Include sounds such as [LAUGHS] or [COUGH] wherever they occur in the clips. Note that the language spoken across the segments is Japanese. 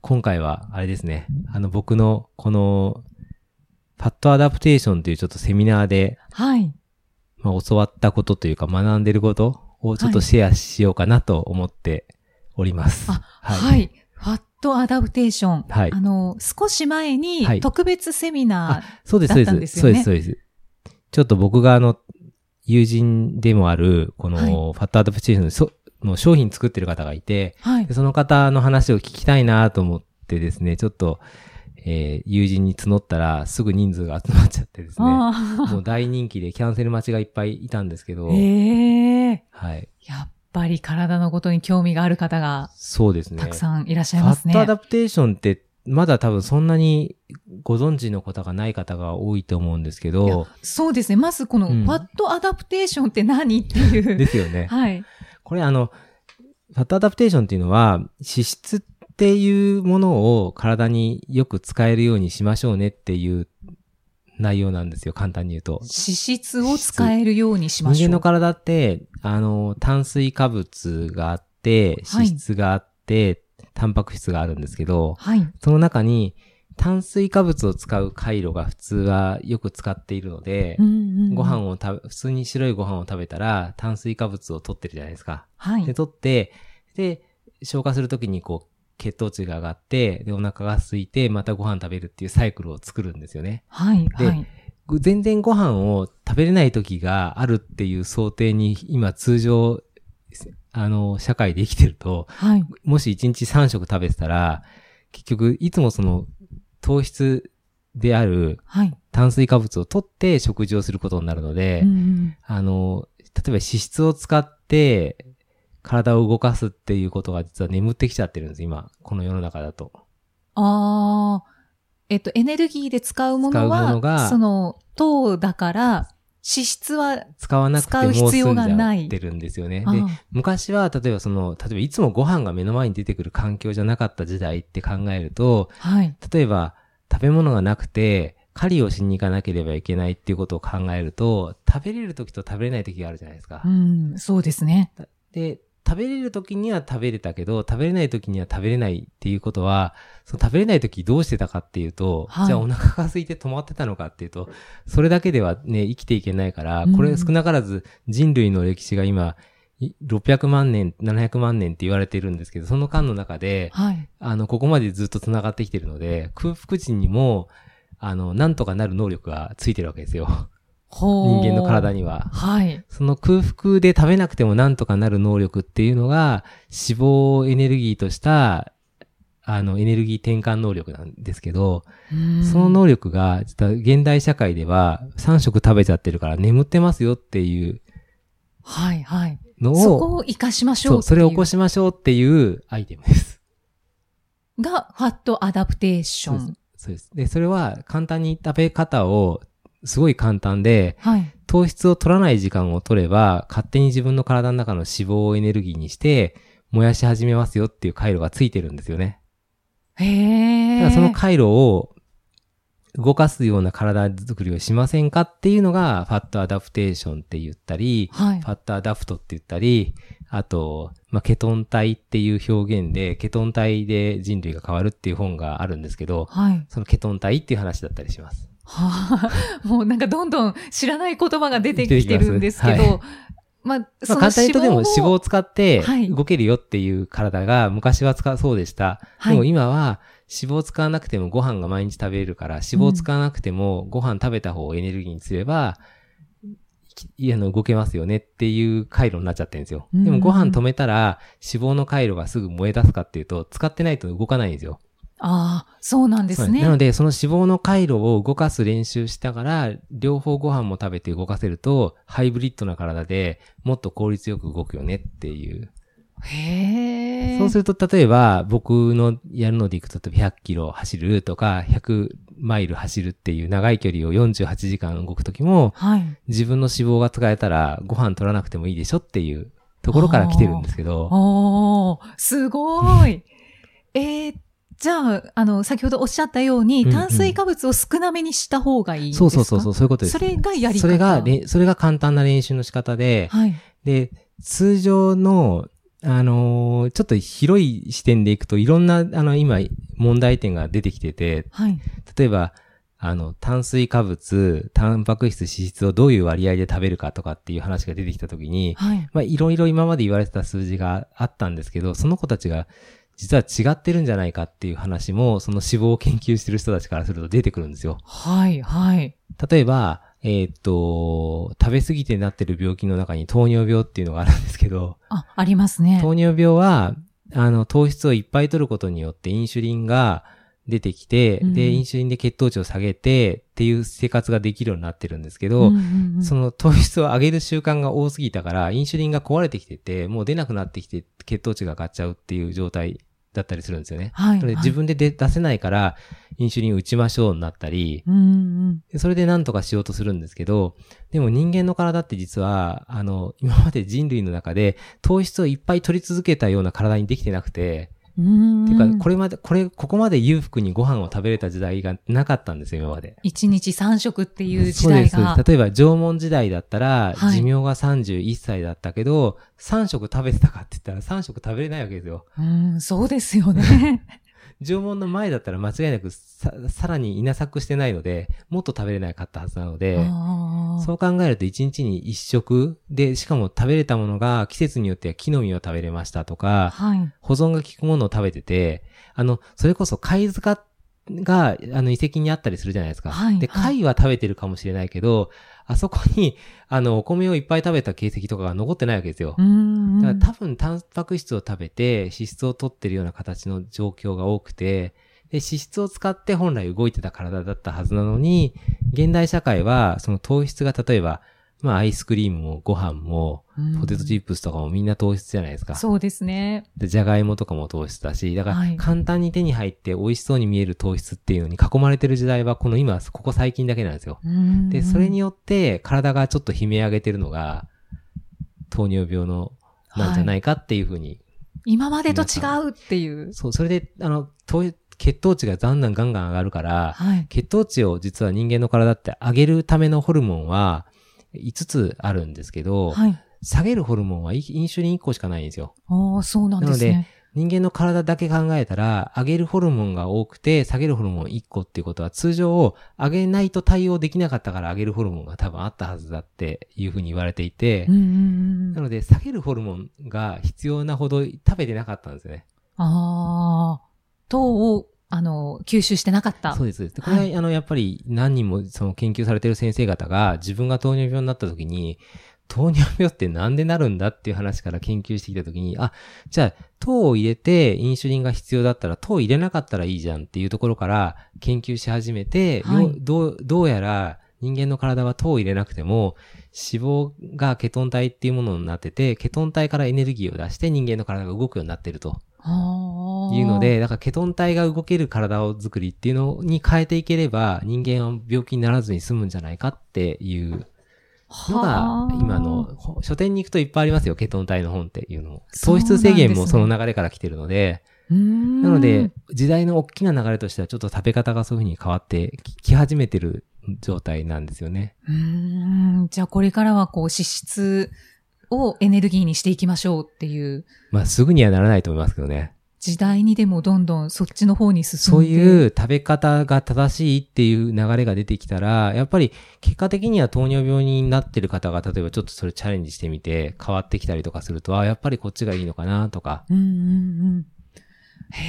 今回はあれですねあの僕のこの fat adaptation というちょっとセミナーではい。まあ、教わったことというか学んでることをちょっとシェアしようかなと思っております。あ、はい。 fat adaptation。はいあの、少し前はいに特別セミナそうです、だったんそうで。ですすよねそうです、そうです。ちょっと僕があの、友人でもある、この、はいフfat adaptation のその商品作ってる方がいて、ー。はいで。その方の話を聞きたいなと思ってですね、ちょっと、えー友人に募ったら、すぐ人数が集まっちゃってですね、あもう大人気でキャンセル待ちがいっぱいいたんですけど、あ。ええはい。やっぱり体のことに興味がある方がそうですね。たくさんいらっしゃいますね。 fat adaptation って、まだ多分そんなにご存知の方がない方が多いと思うんですけど、そうですね。まずこの、うん fat adaptation って何っていう。ですよね。はい。これあの、 fat adaptation っていうのは、脂質っていうものを体によく使えるようにしましょうねっていう内容なんですよ、簡単に言うと。脂質を使えるようにしましょう。人間の体って、あの、炭水化物があって、はい脂質があって、タンパク質があるんですけど、はい。その中に炭水化物を使う回路が普通はよく使っているので、うんうんうんご飯を食べ、普通に白いご飯を食べたら炭水化物を取ってるじゃないですか。はいで、。取って、で、消化するときにこう、血糖値が上がって、で、お腹が空いて、またご飯食べるっていうサイクルを作るんですよね。はい。ではい。全然ご飯を食べれない時があるっていう想定に今通常、あの、社会で生きてると、はい。もし1日3食食べてたら、結局、いつもその、糖質であるはい。炭水化物を取って食事をすることになるので、うんうんあの、例えば脂質を使って体を動かすっていうことが実は眠ってきちゃってるんです、今。この世の中だと。ああ、えっと、エネルギーで使うものは、のがその、糖だから、脂質は、使わなくても必要がないってるんですよね。あで、昔は、例えばその、例えばいつもご飯が目の前に出てくる環境じゃなかった時代って考えると、はい。例えば食べ物がなくて、狩りをしに行かなければいけないっていうことを考えると、食べれる時と食べれない時があるじゃないですか。うん、そうですね。で、食べれる時には食べれたけど、食べれない時には食べれないっていうことは、その食べれない時どうしてたかっていうと、はいじゃあお腹が空いて止まってたのかっていうと、それだけではね、生きていけないから、うんこれ少なからず人類の歴史が今、い600万年、700万年って言われてるんですけど、その間の中で、はい。あの、ここまでずっと繋がってきてるので、空腹時にも、あの、なんとかなる能力がついてるわけですよ。ほ人間の体に。には。はい。その空腹で食べなくてもなんとかなる能力っていうのが、脂肪をエネルギーとした、あの、エネルギー転換能力なんですけど、うんその能力が、現代社会では3食食べちゃってるから眠ってますよっていうはい、はい。のを、そこを活かしましょそうう、それを起こししましょうっていうアイテムです。が、 fat adaptation。。そうです。で、それは簡単に食べ方を、すごい簡単で、はい。糖質を取らない時間を取れば、勝手に自分の体の中の脂肪をエネルギーにして、燃やし始めますよっていう回路がついてるんですよね。へえ。だからその回路を動かすような体作りをしませんかっていうのが、 fat adaptation って言ったり、はい。 fat adapt って言ったり、あと、まあ、ケトン体っていう表現で、ケトン体で人類が変わるっていう本があるんですけど、はい。そのケトン体っていう話だったりします。はあ、もうなんかどんどん知らない言葉が出てきてるんですけど、まあ、まあ、簡単に言うとでも脂肪を使ってはい動けるよっていう体が昔は使うそうでした。はいでも今は脂肪を使わなくてもご飯が毎日食べれるから脂肪を使わなくてもご飯食べた方をエネルギーにすれば、いあの動けますよねっていう回路になっちゃってるんですよ。うんでもご飯止めたら脂肪の回路がすぐ燃え出すかっていうと使ってないと動かないんですよ。ああ、そうなんですね。なので、その脂肪の回路を動かす練習したから、両方ご飯も食べて動かせると、ハイブリッドな体でもっと効率よく動くよねっていう。へえ。そうすると、例えば、僕のやるのでいくと、例えば100キロ走るとか、100マイル走るっていう長い距離を48時間動くときも、はい。自分の脂肪が使えたらご飯取らなくてもいいでしょっていうところから来てるんですけど、おー、すごい。えー、じゃあ、あの、先ほどおっしゃったように、うんうん炭水化物を少なめにした方がいいんですか？そうそうそうそう、そういうことです。それがやり方。それがれ、それが簡単な練習の仕方で、はい。で、通常の、あのーちょっと広い視点でいくといろんな、あの、今、問題点が出てきてて、はい。例えば、あの、炭水化物、タンパク質、脂質をどういう割合で食べるかとかっていう話が出てきたときに、はい。まあ、いろいろ今まで言われてた数字があったんですけど、その子たちが実は違ってるんじゃないかっていう話も、その脂肪を研究してる人たちからすると出てくるんですよ。はい。はい。例えば、えーっと、食べ過ぎてなってる病気の中に糖尿病っていうのがあるんですけど、あ、ありますね。糖尿病は、あの、糖質をいっぱい取ることによってインシュリンが出てきて、うんで、インシュリンで血糖値を下げてっていう生活ができるようになってるんですけど、うんうんうんその糖質を上げる習慣が多すぎたから、インシュリンが壊れてきてて、もう出なくなってきて、血糖値が上がっちゃうっていう状態だったりするんですよね。はい。はい自分で出出せないから、インシュリン打ちましょうになったり、うんうんでそれで何とかしようとするんですけど、でも人間の体って実は、あの、今まで人類の中で糖質をいっぱい取り続けたような体にできてなくて、っていうか、これまで、これ、ここまで裕福にご飯を食べれた時代がなかったんですよ、今まで。一日三食っていう時そうです。代が。例えば、縄文時代だったら、はい寿命が31歳だったけど、3食食べてたかって言ったら3食食べれないわけですよ。うん、そうですよね。縄文の前だったら間違いなくさ、さらに稲作してないので、もっと食べれなかったはずなので、そう考えると1日に1食で、しかも食べれたものが季節によっては木の実を食べれましたとか、はい。保存が効くものを食べてて、あの、それこそ貝塚が、あの、遺跡にあったりするじゃないですか。で、はいはい貝は食べてるかもしれないけど、あそこに、[LAUGHS] あの、お米をいっぱい食べた形跡とかが残ってないわけですよ。うんうん。だから多分、タンパク質を食べて、脂質を取ってるような形の状況が多くて、で、脂質を使って本来動いてた体だったはずなのに、現代社会は、その糖質が例えば、まあ、アイスクリームもご飯も、うんポテトチップスとかもみんな糖質じゃないですか。そうですね。で、じゃがいもとかも糖質だし、だかはいら簡単に手に入って美味しそうに見える糖質っていうのに囲まれてる時代はこの今、ここ最近だけなんですよ。うんで、それによって体がちょっと悲鳴上げてるのが、糖尿病の、なんじゃないかっていうふうに。今までと違うっていう。そう、それで、あの、糖血糖値がだんだんガンガン上がるから、はい。血糖値を実は人間の体って上げるためのホルモンは5つあるんですけど、はい。下げるホルモンはイインシュリン1個しかないんですよ。ああ、そうなんですね。人間の体だけ考えたら、上げるホルモンが多くて、下げるホルモン1個っていうことは、通常、上げないと対応できなかったから上げるホルモンが多分あったはずだっていうふうに言われていてなので、下げるホルモンが必要なほど食べてなかったんですよね。ああ、糖を、あの、吸収してなかった。そうです。でこれは、はいあの、やっぱり何人もその研究されてる先生方が、自分が糖尿病になった時に、糖尿病ってなんでなるんだっていう話から研究してきた時に、あ、じゃあ、糖を入れてインシュリンが必要だったら、糖入れなかったらいいじゃんっていうところから研究し始めて、はいよどう、どうやら人間の体は糖を入れなくても、脂肪がケトン体っていうものになってて、ケトン体からエネルギーを出して人間の体が動くようになってると。いうので、だからケトン体が動ける体を作りっていうのに変えていければ、人間は病気にならずに済むんじゃないかっていうのがはあ、今の、ほ書店に行くといっぱいありますよ、ケトン体の本っていうの糖質制限もその流れから来てるので、うーんなので、時代の大きな流れとしてはちょっと食べ方がそういうふうに変わってきき始めてる状態なんですよね。うーん。じゃあこれからはこう脂質をエネルギーにしていきましょうっていうまあ、すぐにはならないと思いますけどね。時代にでもどんどんそっちの方に進んで。そういう食べ方が正しいっていう流れが出てきたら、やっぱり結果的には糖尿病になってる方が、例えばちょっとそれチャレンジしてみて変わってきたりとかすると、あやっぱりこっちがいいのかなとか、うんうんうん。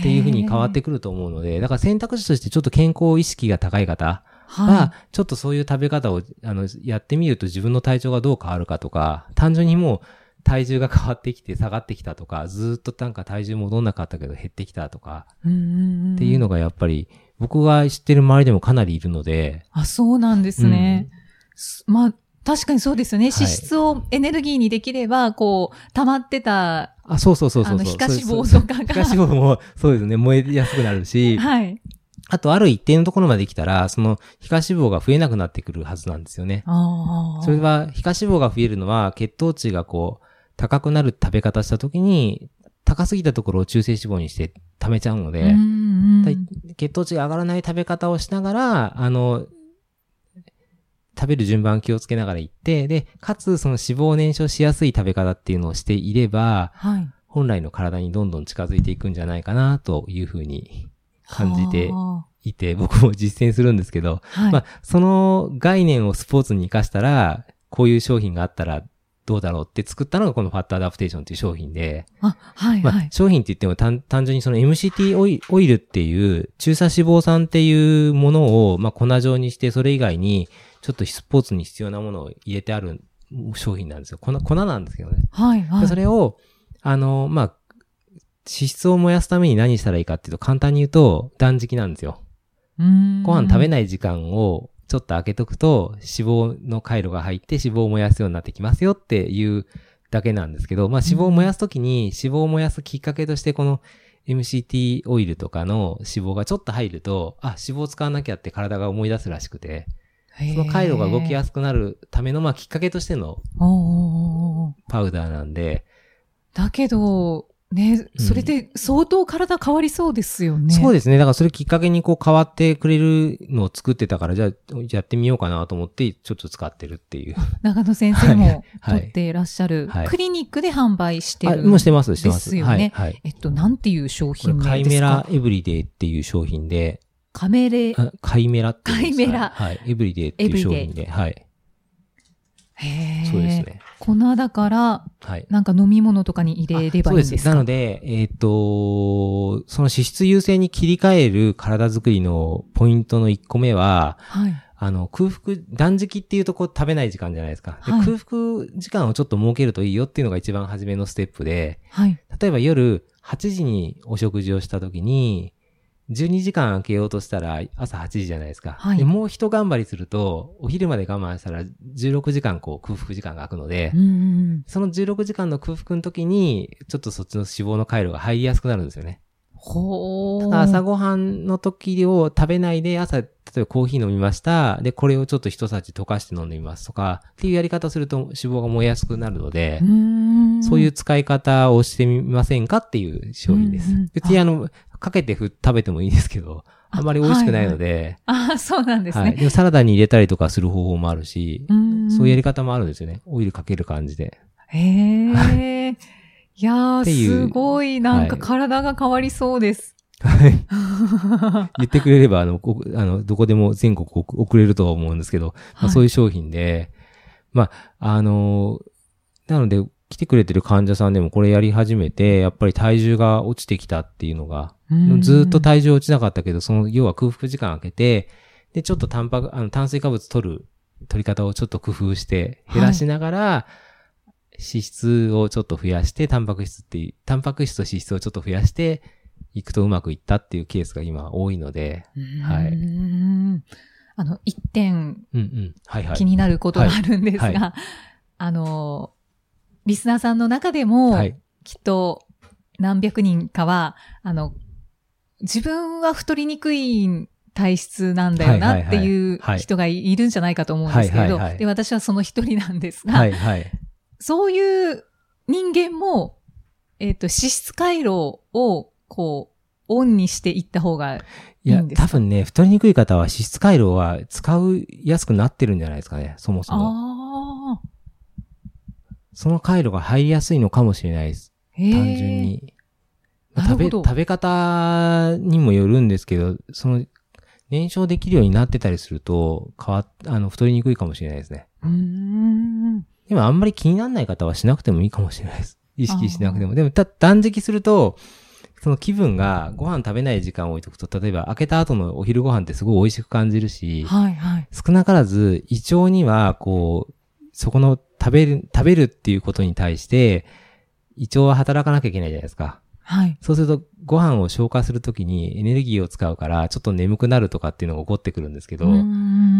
っていうふうに変わってくると思うので、だから選択肢としてちょっと健康意識が高い方はは、ちょっとそういう食べ方を、あの、やってみると自分の体調がどう変わるかとか、単純にもう体重が変わってきて下がってきたとか、ずーっとなんか体重戻んなかったけど減ってきたとか、っていうのがやっぱり、僕が知ってる周りでもかなりいるので、あ、そうなんですね。すまあ、確かにそうですよね。脂質をエネルギーにできれば、こう、溜まってた、あ、そうそうそうそうそう。あの皮下脂肪とかが皮下脂肪も、そうですね、燃えやすくなるし、はい。あと、ある一定のところまで来たら、その、皮下脂肪が増えなくなってくるはずなんですよね。ああ。それは、皮下脂肪が増えるのは、血糖値がこう、高くなる食べ方した時に、高すぎたところを中性脂肪にして溜めちゃうので、うんうん血糖値が上がらない食べ方をしながら、あの、食べる順番気をつけながらいって、で、かつその脂肪を燃焼しやすい食べ方っていうのをしていれば、はい。本来の体にどんどん近づいていくんじゃないかなというふうに感じていて、僕も実践するんですけど、はい。まあ、その概念をスポーツに活かしたら、こういう商品があったらどうだろうって作ったのがこのファットアダプテーションっていう商品で、あ、はい、まあはい、。商品って言っても単単純にその MCT オイオイルっていう中鎖脂肪酸っていうものを、まあ、粉状にしてそれ以外にちょっとスポーツに必要なものを入れてある商品なんですよ。粉、粉なんですけどね。はい、はい。でそれを、あの、まあ、脂質を燃やすために何したらいいかっていうと簡単に言うと断食なんですよ。うーんご飯食べない時間をちょっと空けとくと脂肪の回路が入って脂肪を燃やすようになってきますよっていうだけなんですけど、まあ脂肪を燃やすときに脂肪を燃やすきっかけとしてこの MCT オイルとかの脂肪がちょっと入ると、あ、脂肪を使わなきゃって体が思い出すらしくて、その回路が動きやすすくなるための、まあきっかけとしてのパウダーなんで、だけど、ね、それで相当体変わりそうですよね。でそうですね。だからそれきっかけにこう変わってくれるのを作ってたから、じゃあやってみようかなと思ってちょっと使ってるっていう。長野先生も [LAUGHS] はい取っていらっしゃる、はいクリニックで販売してあ、る。もうしてます、してます。ですよねはい。はい。えっと、なんていう商品ですか？メラエブリデイっていう商品で、カメレ。あカイメラってカイメラはい。エブリデイっていう商品で、はい。そうですね。粉だから、はい。なんか飲み物とかに入れればいいんですか？あそうです。なので、えっ、と、その脂質優先に切り替える体作りのポイントの1個目は、はい。あの、空腹、断食っていうとこう食べない時間じゃないですか。ではい空腹時間をちょっと設けるといいよっていうのが一番初めのステップで、はい。例えば夜8時にお食事をした時に、12時間空けようとしたら朝8時じゃないですか。はいでもう一頑張りすると、お昼まで我慢したら16時間こう空腹時間が空くので。その16時間の空腹の時に、ちょっとそっちの脂肪の回路が入りやすくなるんですよね。ほー。ただ朝ごはんの時を食べないで朝、例えばコーヒー飲みました。で、これをちょっと一さじ溶かして飲んでみますとか、っていうやり方すると脂肪が燃えやすくなるので、そういう使い方をしてみませんかっていう商品です。別にあの、かけてふ食べてもいいですけど、あんまり美味しくないので、ああ、そうなんですはい。ね。でもサラダに入れたりとかする方法もあるし、うんそういうやり方もあるんですよね。オイルかける感じで。へえ。いやー、すごい、なんかはい体が変わりそうです。[LAUGHS] 言ってくれれば、あの、こあの、どこでも全国送送れるとは思うんですけど、まあ、そういう商品で、まあ、あの、なので、来てくれてる患者さんでもこれやり始めて、やっぱり体重が落ちてきたっていうのが、うんずーっと体重落ちなかったけど、その、要は空腹時間空けて、で、ちょっとタンパク、あの、炭水化物取る、取り方をちょっと工夫して、減らしながら、脂質をちょっと増やして、タンパク質ってタンパク質と脂質をちょっと増やして、いくとうまくいったっていうケースが今多いので、はいあの、一点うんうん。はいはい。気になることがあるんですが、はいはあの、リスナーさんの中でも、はい。きっと何百人かは、あの、自分は太りにくい体質なんだよないっていうはい人がいるんじゃないかと思うんですけれど、で、私はその一人なんですが、はいはい。そういう人間も、えっ、と、脂質回路を、こう、オンにしていった方が、いや、いいんですか？多分ね、太りにくい方は脂質回路は使うやすくなってるんじゃないですかね、そもそも。その回路が入りやすいのかもしれないです。単純に。まあ食べ、食べ方にもよるんですけど、その、燃焼できるようになってたりすると、変わっ、あの、太りにくいかもしれないですね。うーん。でもあんまり気にならない方はしなくてもいいかもしれないです。意識しなくても。でも、た、断食すると、その気分がご飯食べない時間を置いとくと、例えば開けた後のお昼ご飯ってすごい美味しく感じるし、はいはい。少なからず胃腸には、こう、そこの食べる、食べるっていうことに対して、胃腸は働かなきゃいけないじゃないですか。はい。そうすると、ご飯を消化するときにエネルギーを使うから、ちょっと眠くなるとかっていうのが起こってくるんですけど、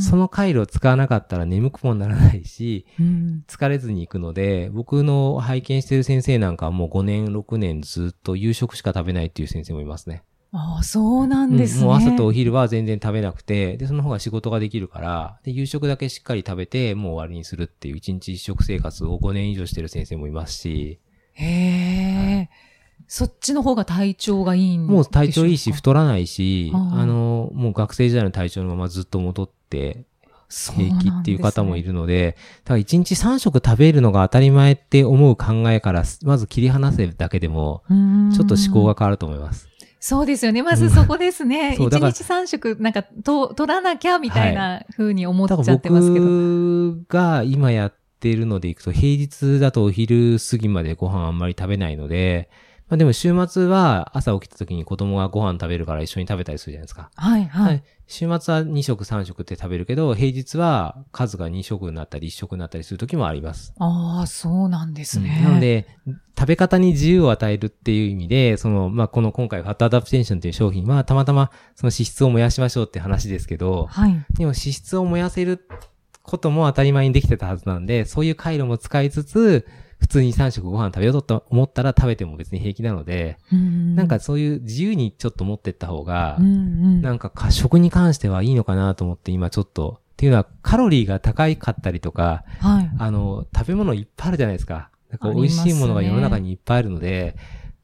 その回路を使わなかったら眠くもならないし、うん疲れずに行くので、僕の拝見してる先生なんかはもう5年、6年ずっと夕食しか食べないっていう先生もいますね。ああ、そうなんですね。うんもう朝とお昼は全然食べなくて、で、その方が仕事ができるから、で、夕食だけしっかり食べて、もう終わりにするっていう一日一食生活を5年以上してる先生もいますし、へえ、そっちの方が体調がいいんもう体調いいし、か太らないし、あの、もう学生時代の体調のままずっと戻って、平気っていう方もいる。るので、だから1日3食食べるのが当たり前って思う考えから、まず切り離せるだけでも、ちょっと思考が変わると思います。そうですよね。まずそこですね。[LAUGHS] 一日三食、なんか、と、取らなきゃみたいな風に思っちゃってますけど。僕が今やってるのでいくと、平日だとお昼過ぎまでご飯あんまり食べないので、まあでも週末は朝起きた時に子供がご飯食べるから一緒に食べたりするじゃないですか。はい、ははいい。週末は2食3食って食べるけど、平日は数が2食になったり1食になったりする時もあります。ああ、そうなんですね。なの、で、食べ方に自由を与えるっていう意味で、その、まあ、この今回、ファットアダプテーションっていう商品は、たまたまその脂質を燃やしましょうって話ですけど、はい。でも脂質を燃やせることも当たり前にできてたはずなんで、そういう回路も使いつつ、普通に3食ご飯食べようと思ったら食べても別に平気なので、ななんか、そういう自由にちょっと持ってった方がう、んうん。なんかか食に関してはいいのかなと思って今ちょっと、っていうのはカロリーが高いかったりとか、はい。あの、食べ物いっぱいあるじゃないですか。なんか美味しいものが世の中にいっぱいあるので、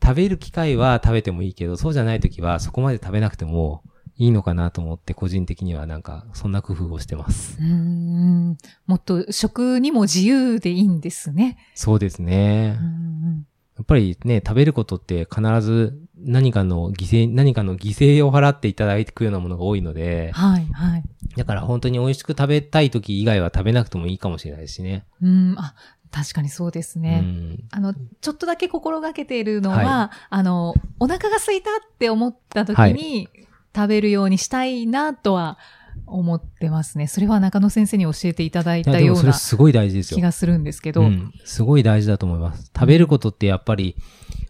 食べる機会は食べてもいいけど、そうじゃない時はそこまで食べなくてもいいのかなと思って、個人的にはなんか、そんな工夫をしてます。うーん。もっと食にも自由でいいんですね。そうですねう。んやっぱりね、食べることって必ず何かの犠牲、何かの犠牲を払っていただくようなものが多いのうんで、はい、はい。だから本当に美味しく食べたい時以外は食べなくてもいいかもしれないしね。うん、あ、確かにそうですうね。ん。あの、ちょっとだけ心がけているのは、はあの、お腹が空いたって思った時に、食べるようにしたいなとは思ってますね。それは中野先生に教えていただいたようなすごい大事ですよ気。がするんですけど、うん、すごい大事だと思います。食べることってやっぱり、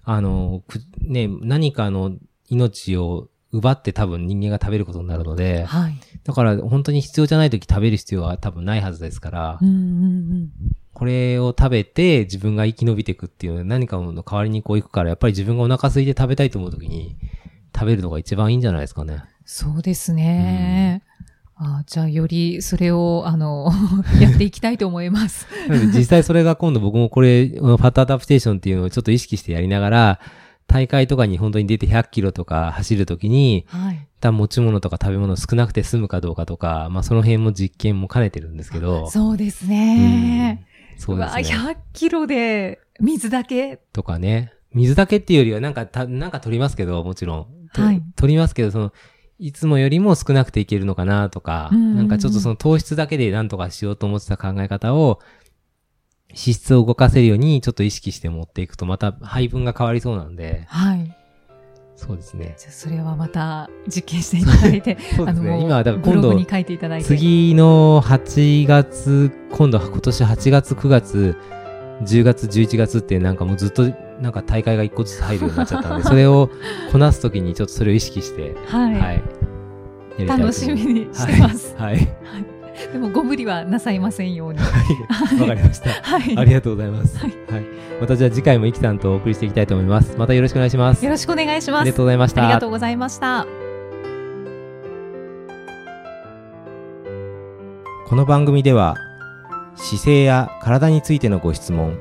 あの、くね、何かの命を奪って多分人間が食べることになるので、はい。だから本当に必要じゃない時食べる必要は多分ないはずですから、うんうんうん。これを食べて自分が生き延びていくっていう何かの代わりにこういくから、やっぱり自分がお腹空いて食べたいと思う時に食べるのが一番いいんじゃないですかね。そうですね。あじゃあ、よりそれを、あの、[LAUGHS] やっていきたいと思います。[LAUGHS] 実際それが今度僕もこれ、ファットアダプテーションっていうのをちょっと意識してやりながら、大会とかに本当に出て100キロとか走るときに、はい。一旦持ち物とか食べ物少なくて済むかどうかとか、まあその辺も実験も兼ねてるんですけど。そうですね。うんそうですね。わ100キロで水だけ？とかね。水だけっていうよりはなんかた、なんか取りますけど、もちろん。とはい取りますけど、その、いつもよりも少なくていけるのかなとか、なんかちょっとその糖質だけでなんとかしようと思ってた考え方を、脂質を動かせるようにちょっと意識して持っていくとまた配分が変わりそうなんで、はい。そうですね。じゃあ、それはまた実験していただいて、[LAUGHS] [LAUGHS] そうですね。あの、今はだからブ今度ログに書いていただいて。次の8月、今度は今年8月、9月、10月、11月ってなんかもうずっとなんか大会が1個ずつ入るようになっちゃったんで、[LAUGHS] それをこなすときにちょっとそれを意識して、はい。はい。楽しみにしてます。はい。はい。でも、ご無理はなさいませんように。はいわかりました。[LAUGHS] はい。ありがとうございます。ははいい。またじゃあ次回もイキさんとお送りしていきたいと思います。またよろしくお願いします。よろしくお願いします。ありがとうございました。ありがとうございました。この番組では姿勢や体についてのご質問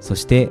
そして